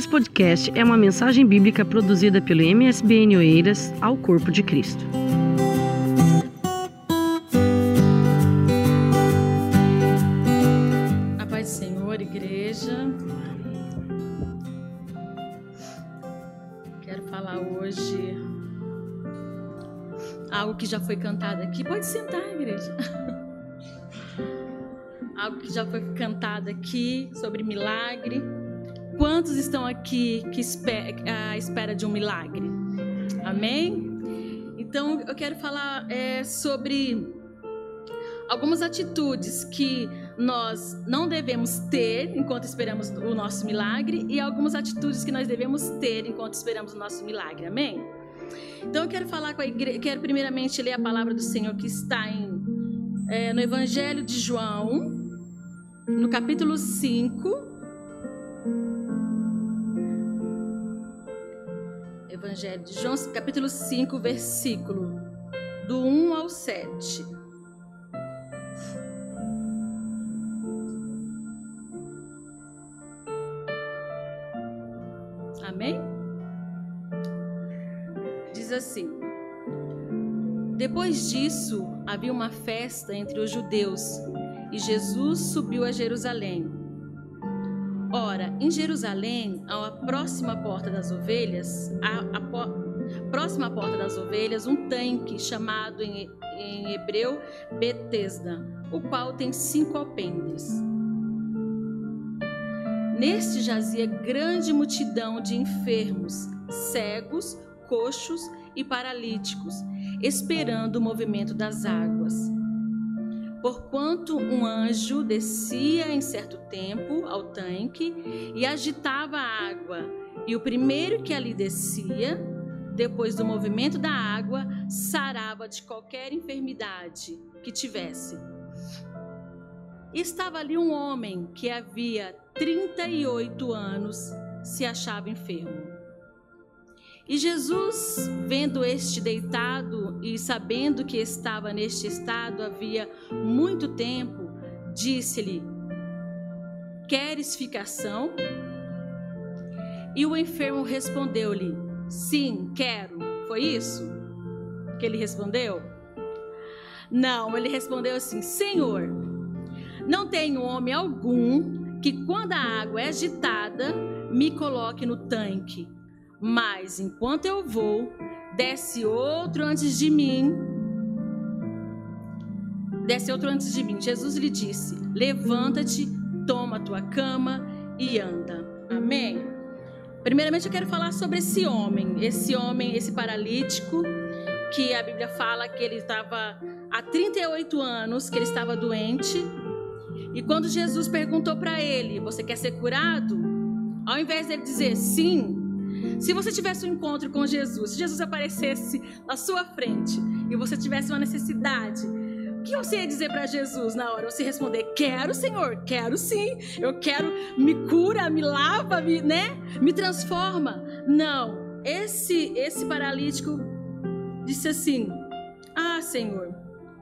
Esse podcast é uma mensagem bíblica produzida pelo MSBN Oeiras ao Corpo de Cristo. A paz do Senhor, igreja. Quero falar hoje algo que já foi cantado aqui. Pode sentar, igreja. Algo que já foi cantado aqui sobre milagre. Quantos estão aqui que à espera de um milagre? Amém? Então eu quero falar é, sobre algumas atitudes que nós não devemos ter enquanto esperamos o nosso milagre e algumas atitudes que nós devemos ter enquanto esperamos o nosso milagre. Amém? Então eu quero falar com a igreja, quero primeiramente ler a palavra do Senhor que está em, é, no Evangelho de João, no capítulo 5. Evangelho de João, capítulo 5, versículo do 1 ao 7. Amém? Diz assim: Depois disso, havia uma festa entre os judeus e Jesus subiu a Jerusalém. Ora, em Jerusalém, à próxima porta das ovelhas, a, a próxima porta das ovelhas, um tanque chamado em, em hebreu Betesda, o qual tem cinco alpendes. Neste jazia grande multidão de enfermos, cegos, coxos e paralíticos, esperando o movimento das águas. Porquanto um anjo descia em certo tempo ao tanque e agitava a água, e o primeiro que ali descia, depois do movimento da água, sarava de qualquer enfermidade que tivesse. Estava ali um homem que havia 38 anos se achava enfermo. E Jesus, vendo este deitado e sabendo que estava neste estado havia muito tempo, disse-lhe: Queres ficação? E o enfermo respondeu-lhe: Sim, quero. Foi isso que ele respondeu? Não, ele respondeu assim: Senhor, não tenho homem algum que, quando a água é agitada, me coloque no tanque. Mas enquanto eu vou, desce outro antes de mim. Desce outro antes de mim. Jesus lhe disse: Levanta-te, toma a tua cama e anda. Amém. Primeiramente eu quero falar sobre esse homem, esse homem, esse paralítico, que a Bíblia fala que ele estava há 38 anos, que ele estava doente. E quando Jesus perguntou para ele: Você quer ser curado? Ao invés dele dizer sim, se você tivesse um encontro com Jesus, se Jesus aparecesse na sua frente e você tivesse uma necessidade, o que você ia dizer para Jesus na hora? Você responder: Quero, Senhor, quero sim, eu quero, me cura, me lava, me, né? Me transforma. Não, esse, esse paralítico disse assim: Ah, Senhor,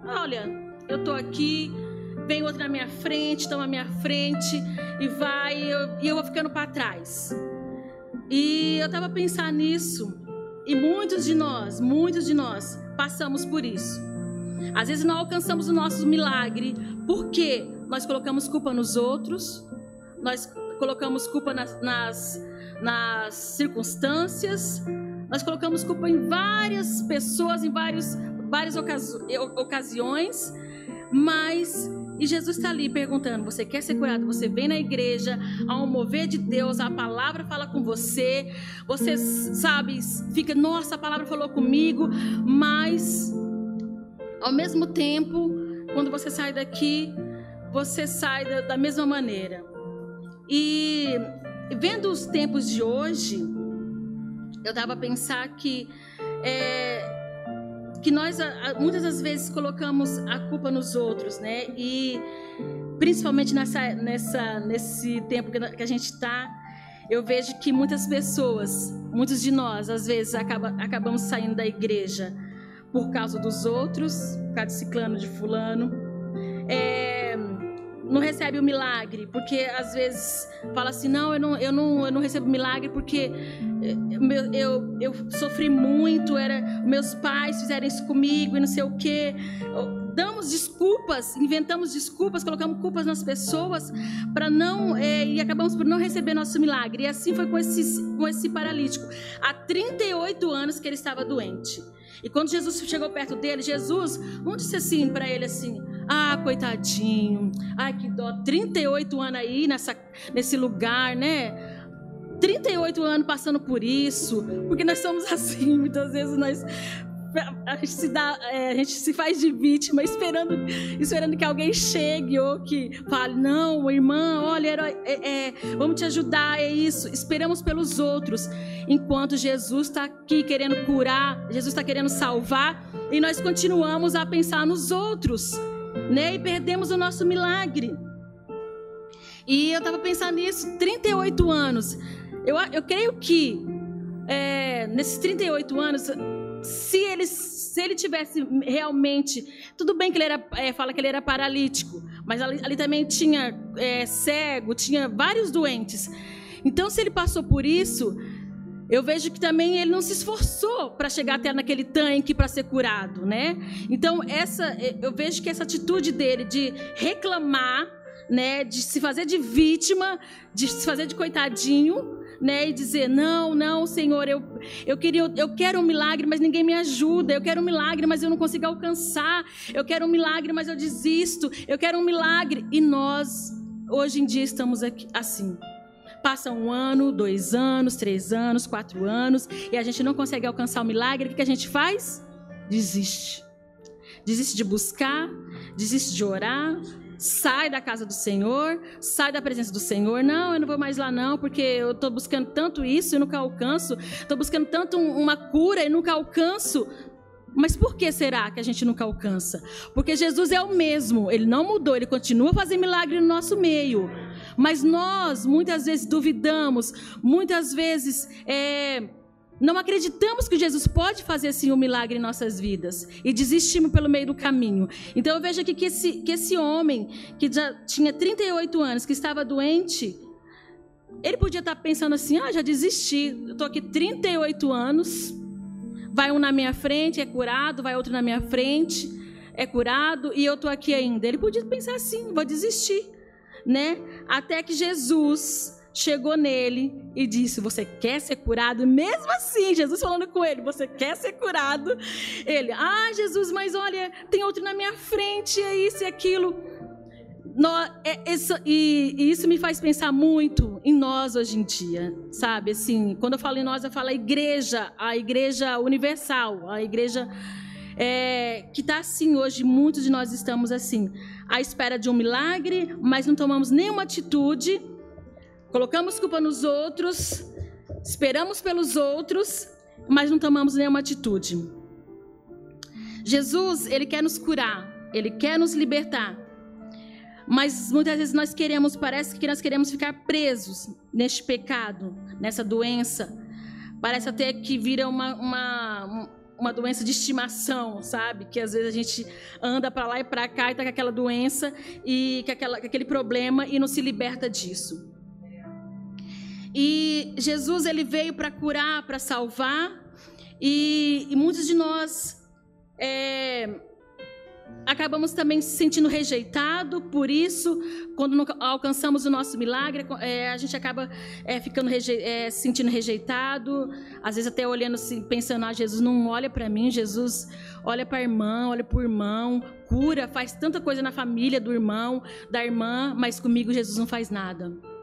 olha, eu tô aqui, vem outro na minha frente, toma a minha frente e vai, e eu, eu vou ficando para trás. E eu estava pensando nisso, e muitos de nós, muitos de nós passamos por isso. Às vezes não alcançamos o nosso milagre porque nós colocamos culpa nos outros, nós colocamos culpa nas, nas, nas circunstâncias, nós colocamos culpa em várias pessoas, em vários, várias ocasiões, mas e Jesus está ali perguntando: você quer ser curado? Você vem na igreja, um mover de Deus, a palavra fala com você, você sabe, fica, nossa, a palavra falou comigo, mas ao mesmo tempo, quando você sai daqui, você sai da, da mesma maneira. E vendo os tempos de hoje, eu dava a pensar que é, que nós muitas das vezes colocamos a culpa nos outros, né? E principalmente nessa, nessa, nesse tempo que a gente está, eu vejo que muitas pessoas, muitos de nós, às vezes acaba, acabamos saindo da igreja por causa dos outros, por causa de ciclano, de fulano. É, não recebe o milagre, porque às vezes fala assim: não, eu não, eu não, eu não recebo milagre porque eu, eu, eu sofri muito, era meus pais fizeram isso comigo e não sei o quê. Damos desculpas, inventamos desculpas, colocamos culpas nas pessoas para não é, e acabamos por não receber nosso milagre. E assim foi com esse, com esse paralítico. Há 38 anos que ele estava doente. E quando Jesus chegou perto dele, Jesus não disse assim para ele assim: ah, coitadinho. Ai, que dó. 38 anos aí nessa, nesse lugar, né? 38 anos passando por isso. Porque nós somos assim, muitas vezes nós a gente se dá, é, a gente se faz de vítima, esperando, esperando que alguém chegue ou que fale, não, irmã, olha, é, é, vamos te ajudar, é isso. Esperamos pelos outros, enquanto Jesus está aqui querendo curar, Jesus está querendo salvar, e nós continuamos a pensar nos outros né? E perdemos o nosso milagre. E eu estava pensando nisso, 38 anos. Eu, eu creio que é, nesses 38 anos, se ele, se ele tivesse realmente. Tudo bem que ele era, é, fala que ele era paralítico, mas ali, ali também tinha é, cego, tinha vários doentes. Então, se ele passou por isso, eu vejo que também ele não se esforçou para chegar até naquele tanque para ser curado, né? Então essa, eu vejo que essa atitude dele de reclamar, né, de se fazer de vítima, de se fazer de coitadinho, né, e dizer não, não, Senhor, eu, eu queria, eu quero um milagre, mas ninguém me ajuda. Eu quero um milagre, mas eu não consigo alcançar. Eu quero um milagre, mas eu desisto. Eu quero um milagre e nós hoje em dia estamos aqui assim. Passa um ano, dois anos, três anos, quatro anos, e a gente não consegue alcançar o milagre. O que a gente faz? Desiste. Desiste de buscar, desiste de orar, sai da casa do Senhor, sai da presença do Senhor. Não, eu não vou mais lá não, porque eu estou buscando tanto isso e nunca alcanço. Estou buscando tanto uma cura e nunca alcanço. Mas por que será que a gente nunca alcança? Porque Jesus é o mesmo, ele não mudou, ele continua fazer milagre no nosso meio. Mas nós muitas vezes duvidamos, muitas vezes é, não acreditamos que Jesus pode fazer assim um milagre em nossas vidas e desistimos pelo meio do caminho. Então eu vejo aqui que esse, que esse homem, que já tinha 38 anos, que estava doente, ele podia estar pensando assim: ah, já desisti, estou aqui 38 anos Vai um na minha frente, é curado, vai outro na minha frente, é curado, e eu estou aqui ainda. Ele podia pensar assim, vou desistir, né? Até que Jesus chegou nele e disse: Você quer ser curado? Mesmo assim, Jesus falando com ele: Você quer ser curado? Ele: Ah, Jesus, mas olha, tem outro na minha frente, é isso e aquilo. É, isso, e, e, isso me faz pensar muito em nós hoje em dia, sabe? Assim, quando eu falo em nós, eu falo a igreja, a igreja universal, a igreja é, que está assim hoje. Muitos de nós estamos assim, à espera de um milagre, mas não tomamos nenhuma atitude, colocamos culpa nos outros, esperamos pelos outros, mas não tomamos nenhuma atitude. Jesus, ele quer nos curar, ele quer nos libertar. Mas muitas vezes nós queremos, parece que nós queremos ficar presos neste pecado, nessa doença. Parece até que vira uma, uma, uma doença de estimação, sabe? Que às vezes a gente anda para lá e para cá e está com aquela doença e com, aquela, com aquele problema e não se liberta disso. E Jesus ele veio para curar, para salvar, e, e, muitos de nós é, acabamos também se sentindo rejeitado, por isso, quando não alcançamos o nosso milagre, é, a gente acaba é, ficando reje é, se sentindo rejeitado, às vezes até olhando assim, pensando, ah, Jesus não olha para mim, Jesus olha para a irmã, olha para o irmão, cura, faz tanta coisa na família do irmão, da irmã, mas comigo Jesus não faz nada.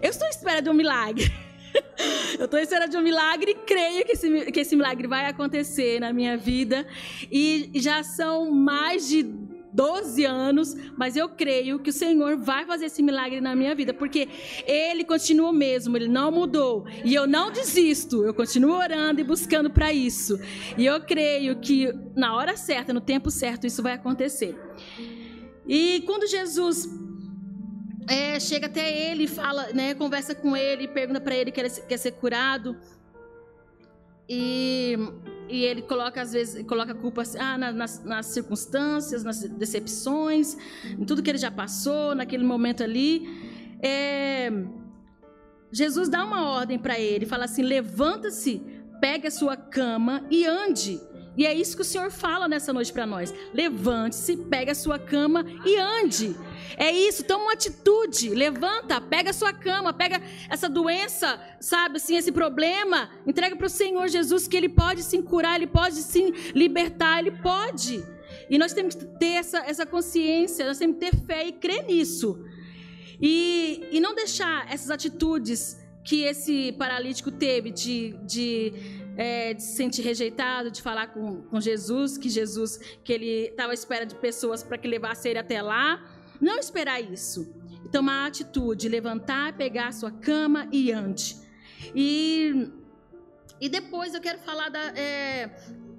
Eu estou à espera de um milagre. Eu estou esperando de um milagre e creio que esse, que esse milagre vai acontecer na minha vida. E já são mais de 12 anos, mas eu creio que o Senhor vai fazer esse milagre na minha vida, porque Ele continua o mesmo, Ele não mudou. E eu não desisto, eu continuo orando e buscando para isso. E eu creio que na hora certa, no tempo certo, isso vai acontecer. E quando Jesus é, chega até ele, fala, né, conversa com ele, pergunta para ele que quer ser curado. E, e ele coloca às vezes coloca a culpa assim, ah, nas, nas, circunstâncias, nas decepções, em tudo que ele já passou naquele momento ali. É, Jesus dá uma ordem para ele, fala assim: levanta-se, pegue a sua cama e ande. E é isso que o Senhor fala nessa noite para nós. Levante-se, pegue a sua cama e ande. É isso, toma uma atitude. Levanta, pega a sua cama, pega essa doença, sabe assim, esse problema, entrega para o Senhor Jesus que Ele pode sim curar, Ele pode sim libertar, Ele pode. E nós temos que ter essa, essa consciência, nós temos que ter fé e crer nisso. E, e não deixar essas atitudes que esse paralítico teve de, de é, de se sentir rejeitado, de falar com, com Jesus, que Jesus, que ele estava à espera de pessoas para que levasse ele até lá. Não esperar isso. Tomar a atitude, levantar, pegar a sua cama e ande. E, e depois eu quero falar da, é,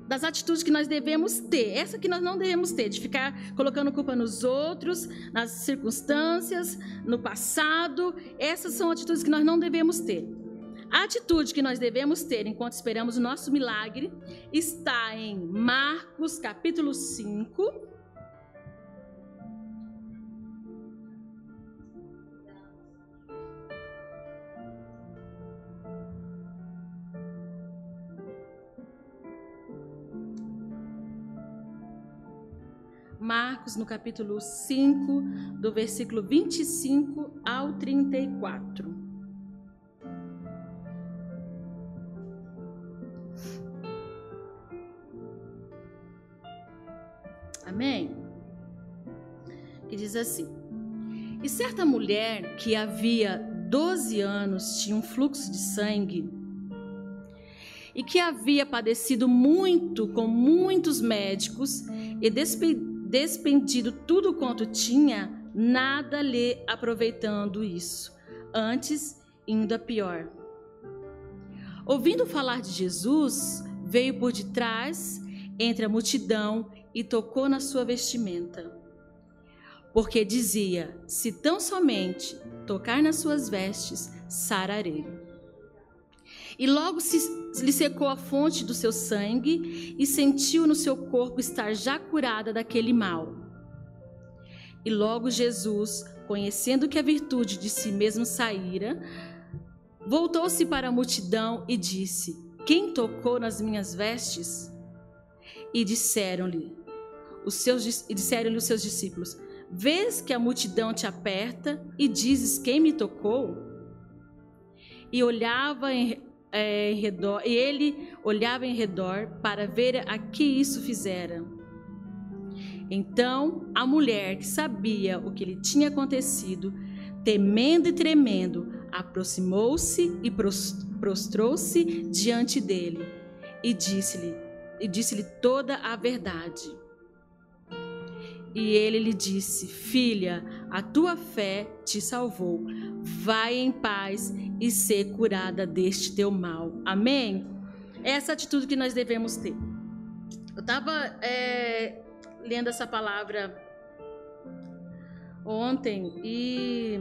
das atitudes que nós devemos ter. Essa que nós não devemos ter, de ficar colocando culpa nos outros, nas circunstâncias, no passado. Essas são atitudes que nós não devemos ter. A atitude que nós devemos ter enquanto esperamos o nosso milagre está em Marcos capítulo 5. Marcos, no capítulo 5, do versículo 25 ao 34. Amém? Que diz assim: E certa mulher que havia 12 anos tinha um fluxo de sangue e que havia padecido muito com muitos médicos e despendido tudo quanto tinha, nada lhe aproveitando isso, antes indo a pior. Ouvindo falar de Jesus, veio por detrás, entre a multidão, e tocou na sua vestimenta. Porque dizia: Se tão somente tocar nas suas vestes, sararei. E logo se, lhe secou a fonte do seu sangue e sentiu no seu corpo estar já curada daquele mal. E logo Jesus, conhecendo que a virtude de si mesmo saíra, voltou-se para a multidão e disse: Quem tocou nas minhas vestes? E disseram-lhe: os seus, e disseram-lhe os seus discípulos: Vês que a multidão te aperta e dizes quem me tocou? E olhava em, é, em redor, e ele olhava em redor para ver a que isso fizera. Então a mulher que sabia o que lhe tinha acontecido, temendo e tremendo, aproximou-se e prostrou-se diante dele e disse-lhe e disse-lhe toda a verdade. E ele lhe disse: Filha, a tua fé te salvou. Vai em paz e ser curada deste teu mal. Amém? Essa atitude que nós devemos ter. Eu estava é, lendo essa palavra ontem e,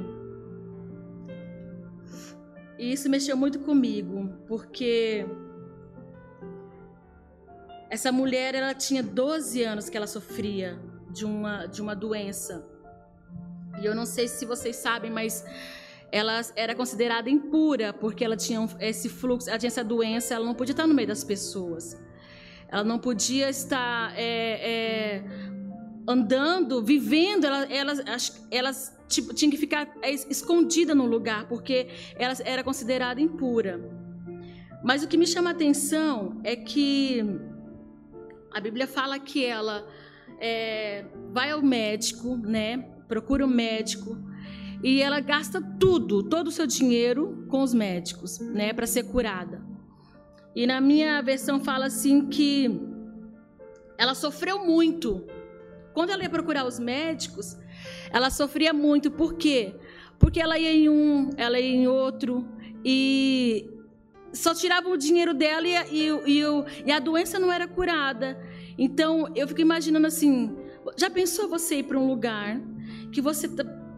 e isso mexeu muito comigo, porque essa mulher ela tinha 12 anos que ela sofria de uma, de uma doença. E eu não sei se vocês sabem, mas ela era considerada impura porque ela tinha esse fluxo, ela tinha essa doença, ela não podia estar no meio das pessoas. Ela não podia estar é, é, andando, vivendo. Ela, elas, elas tipo, tinham que ficar escondida no lugar porque ela era considerada impura. Mas o que me chama a atenção é que a Bíblia fala que ela é, vai ao médico, né? Procura um médico e ela gasta tudo, todo o seu dinheiro com os médicos, né, para ser curada. E na minha versão fala assim que ela sofreu muito. Quando ela ia procurar os médicos, ela sofria muito. Por quê? Porque ela ia em um, ela ia em outro e só tiravam o dinheiro dela e, e, e, e a doença não era curada. Então, eu fico imaginando assim: já pensou você ir para um lugar que você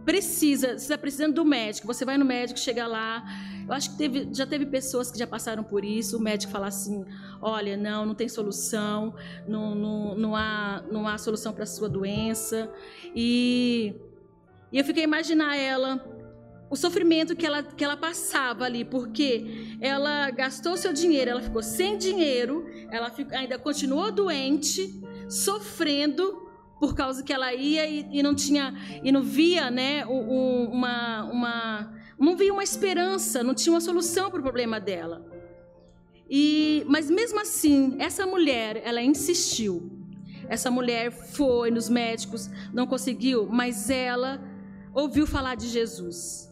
precisa, você está precisando do médico, você vai no médico, chega lá. Eu acho que teve, já teve pessoas que já passaram por isso. O médico fala assim: olha, não, não tem solução, não, não, não, há, não há solução para a sua doença. E, e eu fiquei a imaginar ela, o sofrimento que ela, que ela passava ali, porque ela gastou seu dinheiro, ela ficou sem dinheiro, ela ainda continuou doente, sofrendo por causa que ela ia e, e não tinha e não via, né, um, uma, uma não via uma esperança, não tinha uma solução para o problema dela. E mas mesmo assim, essa mulher, ela insistiu. Essa mulher foi nos médicos, não conseguiu, mas ela ouviu falar de Jesus.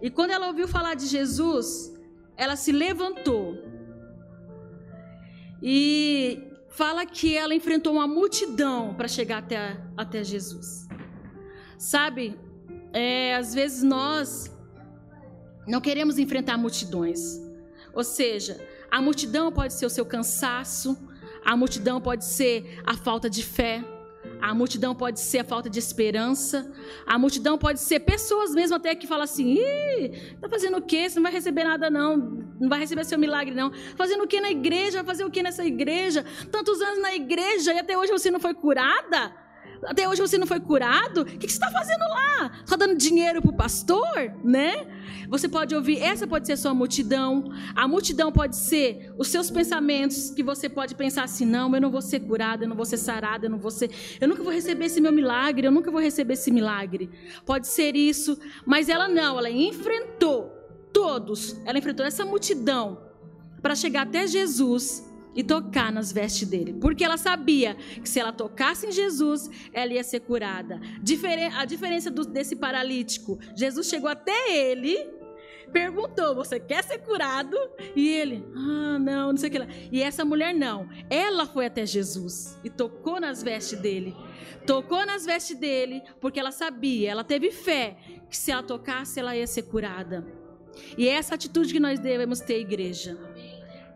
E quando ela ouviu falar de Jesus, ela se levantou. E fala que ela enfrentou uma multidão para chegar até, até Jesus. Sabe, é, às vezes nós não queremos enfrentar multidões. Ou seja, a multidão pode ser o seu cansaço, a multidão pode ser a falta de fé, a multidão pode ser a falta de esperança. A multidão pode ser pessoas mesmo até que falam assim: Ih, tá fazendo o quê? Você não vai receber nada, não. Não vai receber seu milagre, não. Fazendo o quê na igreja? Vai fazer o quê nessa igreja? Tantos anos na igreja e até hoje você não foi curada? Até hoje você não foi curado? O que você está fazendo lá? Está dando dinheiro para o pastor? Né? Você pode ouvir, essa pode ser a sua multidão. A multidão pode ser os seus pensamentos, que você pode pensar assim: não, eu não vou ser curado, eu não vou ser sarado, eu não vou ser. Eu nunca vou receber esse meu milagre, eu nunca vou receber esse milagre. Pode ser isso, mas ela não, ela enfrentou todos, ela enfrentou essa multidão para chegar até Jesus e tocar nas vestes dele, porque ela sabia que se ela tocasse em Jesus, ela ia ser curada. a diferença desse paralítico, Jesus chegou até ele, perguntou: Você quer ser curado? E ele, ah, não, não sei o que lá. E essa mulher não, ela foi até Jesus e tocou nas vestes dele. Tocou nas vestes dele, porque ela sabia, ela teve fé que se ela tocasse, ela ia ser curada. E é essa atitude que nós devemos ter, igreja.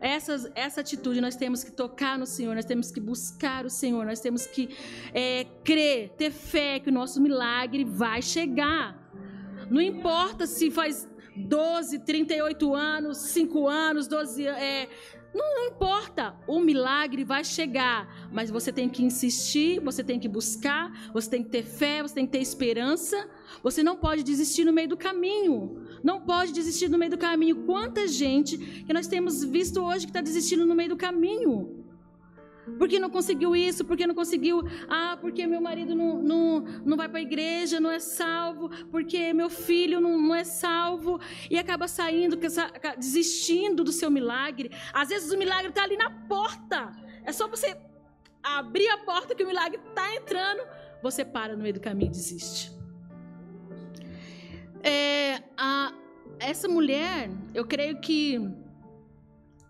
Essa, essa atitude nós temos que tocar no Senhor, nós temos que buscar o Senhor, nós temos que é, crer, ter fé que o nosso milagre vai chegar. Não importa se faz 12, 38 anos, 5 anos, 12 é, não, importa, o milagre vai chegar, mas você tem que insistir, você tem que buscar, você tem que ter fé, você tem que ter esperança. Você não pode desistir no meio do caminho. Não pode desistir no meio do caminho. Quanta gente que nós temos visto hoje que está desistindo no meio do caminho. Porque não conseguiu isso, porque não conseguiu. Ah, porque meu marido não, não, não vai para a igreja, não é salvo, porque meu filho não, não é salvo. E acaba saindo, desistindo do seu milagre. Às vezes o milagre está ali na porta. É só você abrir a porta que o milagre está entrando. Você para no meio do caminho e desiste. É, a, essa mulher, eu creio que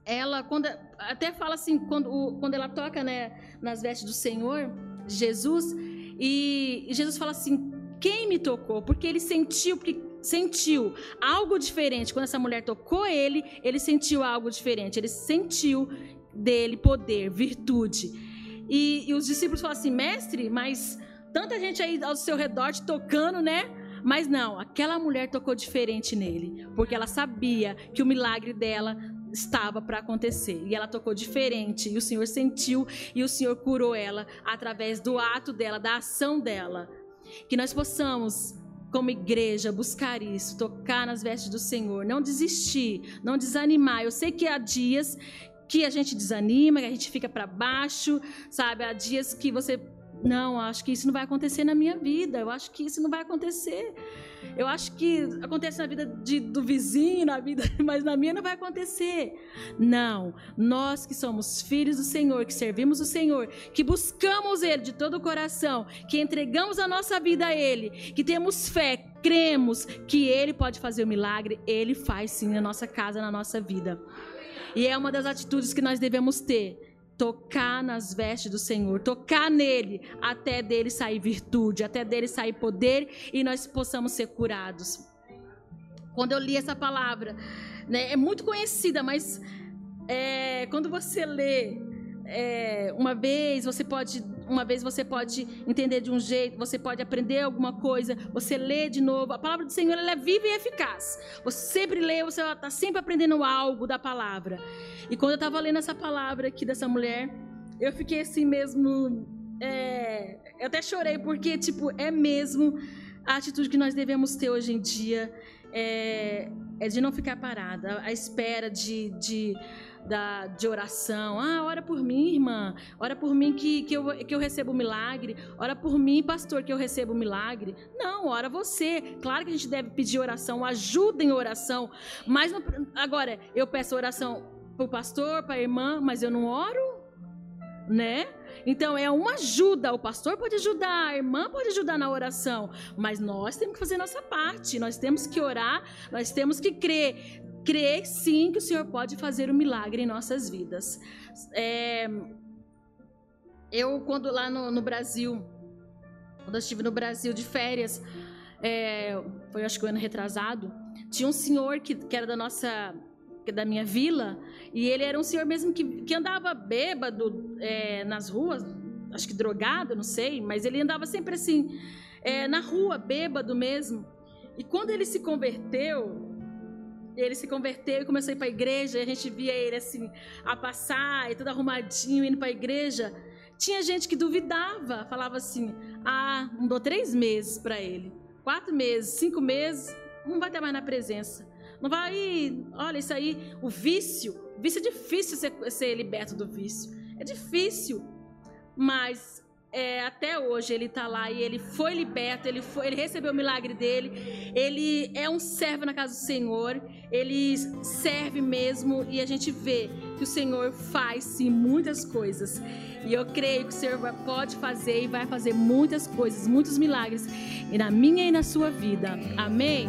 ela, quando, até fala assim, quando, quando ela toca né, nas vestes do Senhor, Jesus, e, e Jesus fala assim: quem me tocou? Porque ele sentiu, porque sentiu algo diferente. Quando essa mulher tocou ele, ele sentiu algo diferente. Ele sentiu dele poder, virtude. E, e os discípulos falam assim: mestre, mas tanta gente aí ao seu redor te tocando, né? Mas não, aquela mulher tocou diferente nele, porque ela sabia que o milagre dela estava para acontecer. E ela tocou diferente, e o Senhor sentiu e o Senhor curou ela através do ato dela, da ação dela. Que nós possamos como igreja, buscar isso, tocar nas vestes do Senhor, não desistir, não desanimar. Eu sei que há dias que a gente desanima, que a gente fica para baixo, sabe? Há dias que você não, acho que isso não vai acontecer na minha vida. Eu acho que isso não vai acontecer. Eu acho que acontece na vida de, do vizinho, na vida, mas na minha não vai acontecer. Não, nós que somos filhos do Senhor, que servimos o Senhor, que buscamos Ele de todo o coração, que entregamos a nossa vida a Ele, que temos fé, cremos que Ele pode fazer o milagre, Ele faz sim na nossa casa, na nossa vida. E é uma das atitudes que nós devemos ter tocar nas vestes do Senhor, tocar nele, até dele sair virtude, até dele sair poder e nós possamos ser curados. Quando eu li essa palavra, né, é muito conhecida, mas é, quando você lê é, uma vez, você pode uma vez você pode entender de um jeito, você pode aprender alguma coisa, você lê de novo. A palavra do Senhor ela é viva e eficaz. Você sempre lê, você está sempre aprendendo algo da palavra. E quando eu estava lendo essa palavra aqui dessa mulher, eu fiquei assim mesmo. É, eu até chorei, porque, tipo, é mesmo a atitude que nós devemos ter hoje em dia. É, é de não ficar parada, à espera de, de da, de oração. Ah, ora por mim, irmã. Ora por mim que, que, eu, que eu recebo o milagre. Ora por mim, pastor, que eu recebo o milagre. Não, ora você. Claro que a gente deve pedir oração, ajuda em oração. Mas não, agora, eu peço oração para o pastor, para a irmã, mas eu não oro? Né? Então é uma ajuda. O pastor pode ajudar, a irmã pode ajudar na oração, mas nós temos que fazer nossa parte. Nós temos que orar, nós temos que crer crer sim que o Senhor pode fazer um milagre em nossas vidas. É, eu, quando lá no, no, Brasil, quando eu estive no Brasil de férias, é, foi acho que o ano retrasado, tinha um senhor que, que era da nossa é da minha vila, e ele era um senhor mesmo que, que andava bêbado é, nas ruas, acho que drogado, não sei, mas ele andava sempre assim, é, na rua, bêbado mesmo. E quando ele se converteu, ele se converteu e começou a ir para a igreja, e a gente via ele assim, a passar, e todo arrumadinho, indo para a igreja. Tinha gente que duvidava, falava assim: ah, não dou três meses para ele, quatro meses, cinco meses, não vai ter mais na presença. Não vai, olha, isso aí, o vício, vício é difícil ser, ser liberto do vício. É difícil. Mas é, até hoje ele está lá e ele foi liberto, ele, foi, ele recebeu o milagre dele, ele é um servo na casa do Senhor, ele serve mesmo e a gente vê que o Senhor faz sim muitas coisas. E eu creio que o Senhor pode fazer e vai fazer muitas coisas, muitos milagres e na minha e na sua vida. Amém?